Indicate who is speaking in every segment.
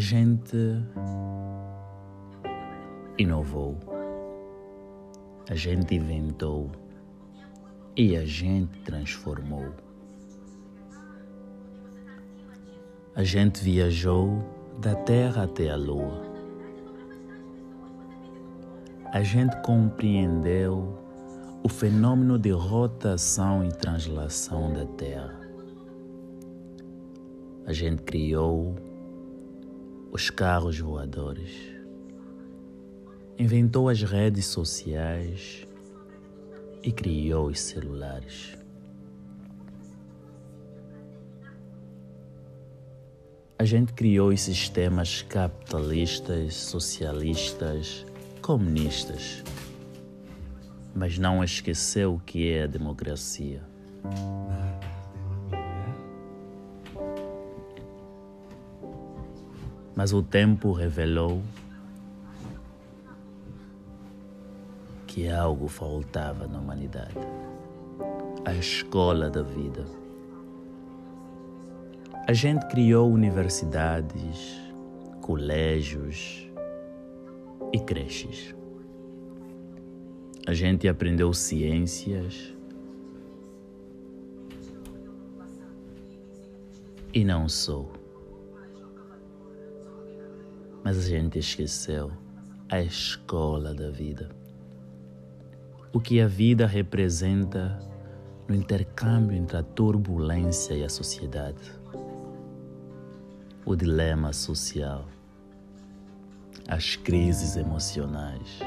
Speaker 1: gente inovou, a gente inventou e a gente transformou. A gente viajou da Terra até a Lua. A gente compreendeu o fenômeno de rotação e translação da Terra. A gente criou os carros voadores, inventou as redes sociais e criou os celulares. A gente criou os sistemas capitalistas, socialistas, comunistas, mas não esqueceu o que é a democracia. Mas o tempo revelou que algo faltava na humanidade a escola da vida. A gente criou universidades, colégios e creches. A gente aprendeu ciências e não sou. Mas a gente esqueceu a escola da vida. O que a vida representa no intercâmbio entre a turbulência e a sociedade. O dilema social. As crises emocionais.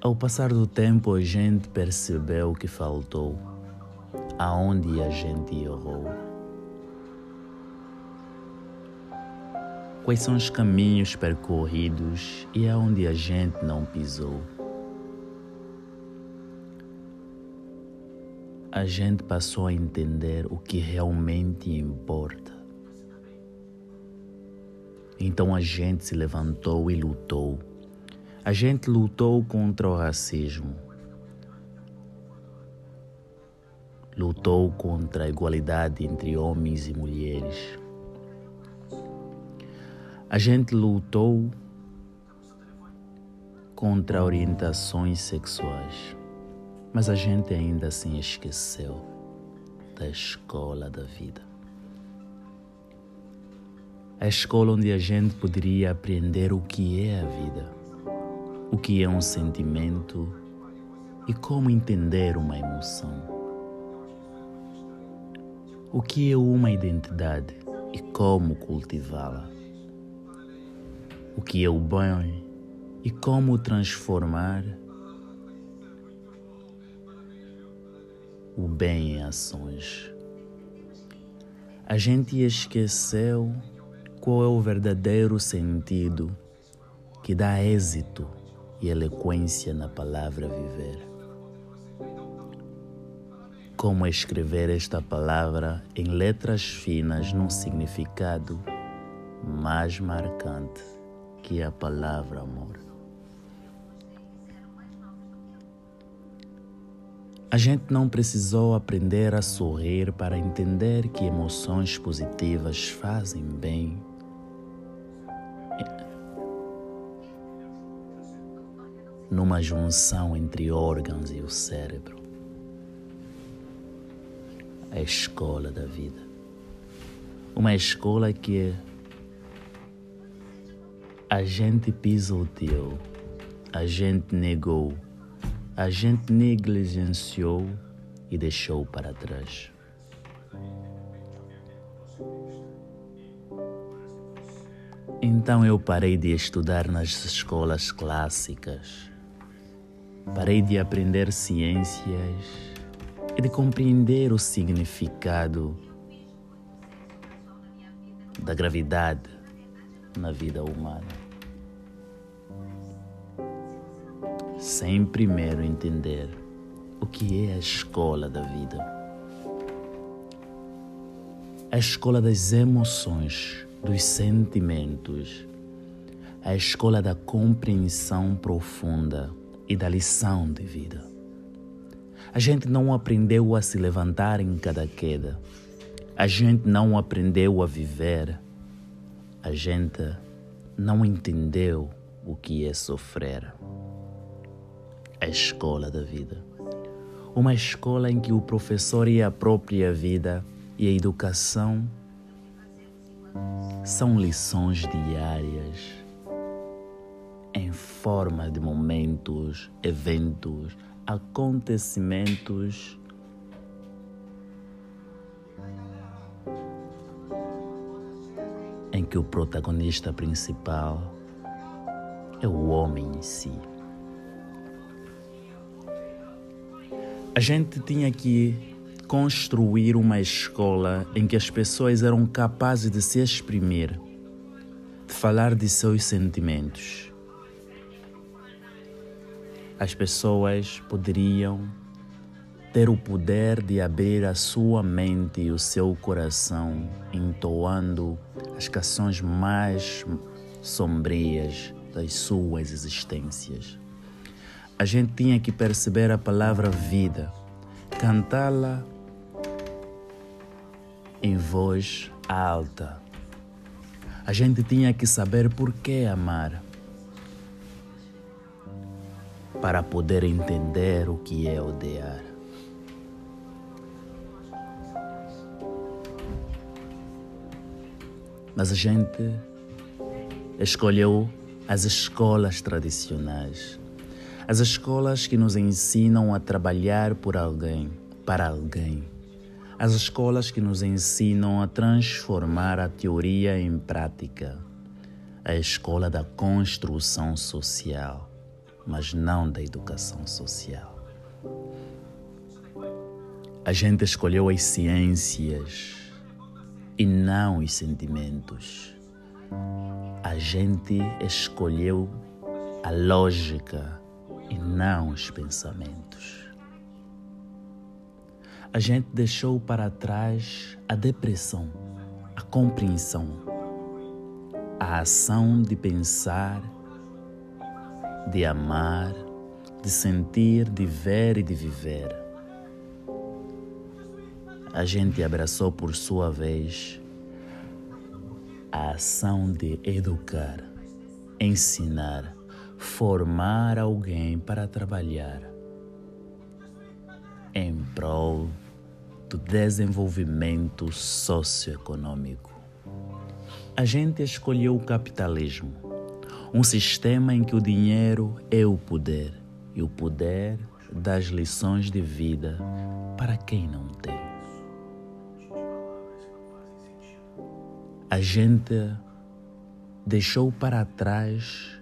Speaker 1: Ao passar do tempo, a gente percebeu o que faltou aonde a gente errou. Quais são os caminhos percorridos e aonde a gente não pisou? A gente passou a entender o que realmente importa. Então a gente se levantou e lutou. A gente lutou contra o racismo lutou contra a igualdade entre homens e mulheres. A gente lutou contra orientações sexuais, mas a gente ainda assim esqueceu da escola da vida. A escola onde a gente poderia aprender o que é a vida, o que é um sentimento e como entender uma emoção. O que é uma identidade e como cultivá-la? O que é o bem e como transformar o bem em ações? A gente esqueceu qual é o verdadeiro sentido que dá êxito e eloquência na palavra viver como escrever esta palavra em letras finas num significado mais marcante que a palavra amor. A gente não precisou aprender a sorrir para entender que emoções positivas fazem bem. Numa junção entre órgãos e o cérebro a escola da vida. Uma escola que a gente pisoteou, a gente negou, a gente negligenciou e deixou para trás. Então eu parei de estudar nas escolas clássicas, parei de aprender ciências e de compreender o significado da gravidade na vida humana. Sem primeiro entender o que é a escola da vida. A escola das emoções, dos sentimentos, a escola da compreensão profunda e da lição de vida. A gente não aprendeu a se levantar em cada queda. A gente não aprendeu a viver. A gente não entendeu o que é sofrer. A escola da vida. Uma escola em que o professor e a própria vida e a educação são lições diárias em forma de momentos, eventos, acontecimentos em que o protagonista principal é o homem em si. A gente tinha que construir uma escola em que as pessoas eram capazes de se exprimir, de falar de seus sentimentos. As pessoas poderiam ter o poder de abrir a sua mente e o seu coração, entoando as canções mais sombrias das suas existências. A gente tinha que perceber a palavra vida, cantá-la em voz alta. A gente tinha que saber por que amar, para poder entender o que é odiar. Mas a gente escolheu as escolas tradicionais, as escolas que nos ensinam a trabalhar por alguém, para alguém. As escolas que nos ensinam a transformar a teoria em prática, a escola da construção social, mas não da educação social. A gente escolheu as ciências e não os sentimentos. A gente escolheu a lógica e não os pensamentos a gente deixou para trás a depressão, a compreensão, a ação de pensar, de amar, de sentir, de ver e de viver. A gente abraçou por sua vez a ação de educar, ensinar, formar alguém para trabalhar em prol do desenvolvimento socioeconômico. A gente escolheu o capitalismo, um sistema em que o dinheiro é o poder e o poder das lições de vida para quem não tem. A gente deixou para trás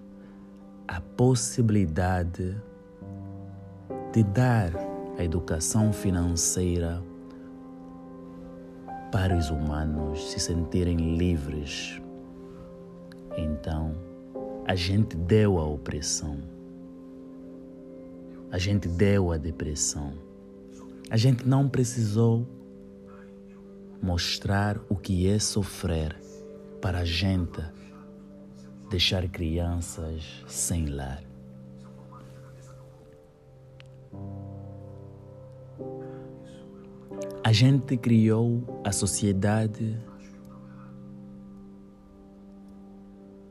Speaker 1: a possibilidade de dar a educação financeira para os humanos se sentirem livres. Então, a gente deu a opressão, a gente deu a depressão. A gente não precisou mostrar o que é sofrer para a gente deixar crianças sem lar. A gente criou a sociedade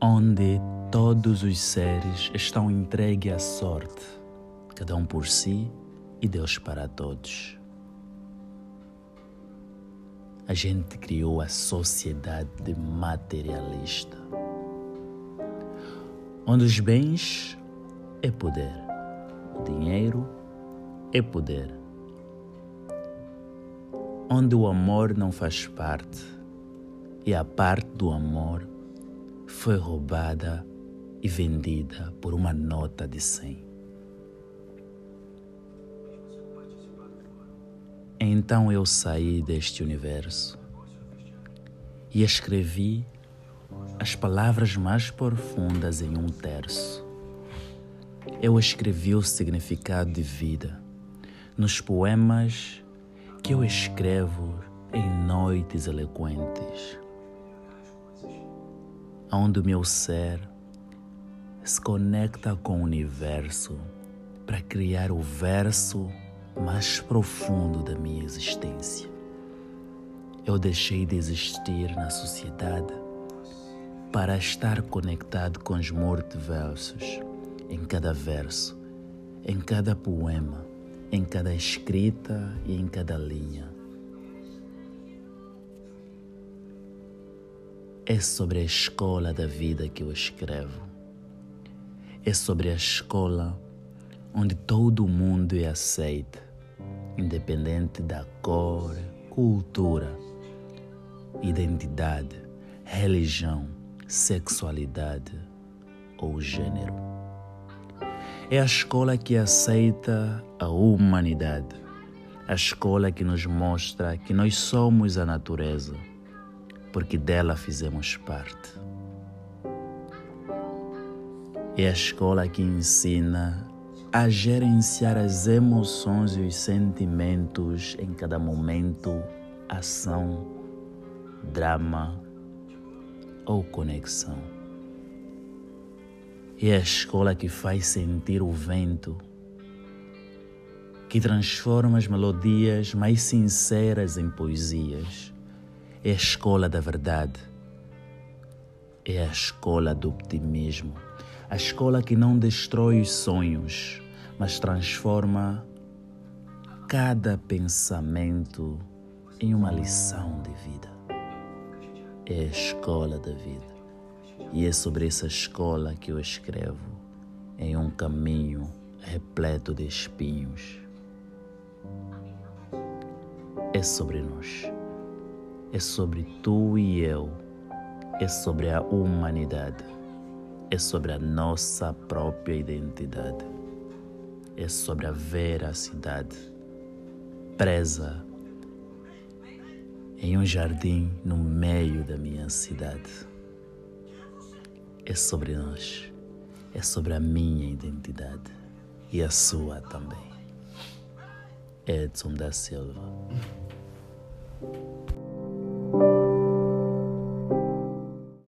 Speaker 1: onde todos os seres estão entregues à sorte, cada um por si e Deus para todos. A gente criou a sociedade materialista, onde os bens é poder, o dinheiro é poder onde o amor não faz parte e a parte do amor foi roubada e vendida por uma nota de 100. Então eu saí deste universo e escrevi as palavras mais profundas em um terço. Eu escrevi o significado de vida nos poemas que eu escrevo em noites eloquentes, onde o meu ser se conecta com o universo para criar o verso mais profundo da minha existência. Eu deixei de existir na sociedade para estar conectado com os multiversos em cada verso, em cada poema, em cada escrita e em cada linha. É sobre a escola da vida que eu escrevo. É sobre a escola onde todo mundo é aceito, independente da cor, cultura, identidade, religião, sexualidade ou gênero. É a escola que aceita a humanidade, a escola que nos mostra que nós somos a natureza, porque dela fizemos parte. É a escola que ensina a gerenciar as emoções e os sentimentos em cada momento, ação, drama ou conexão. É a escola que faz sentir o vento, que transforma as melodias mais sinceras em poesias. É a escola da verdade. É a escola do optimismo a escola que não destrói os sonhos, mas transforma cada pensamento em uma lição de vida. É a escola da vida. E é sobre essa escola que eu escrevo em um caminho repleto de espinhos. É sobre nós. É sobre tu e eu. É sobre a humanidade é sobre a nossa própria identidade, é sobre a veracidade presa em um jardim no meio da minha cidade. É sobre nós, é sobre a minha identidade e a sua também. Edson da Silva.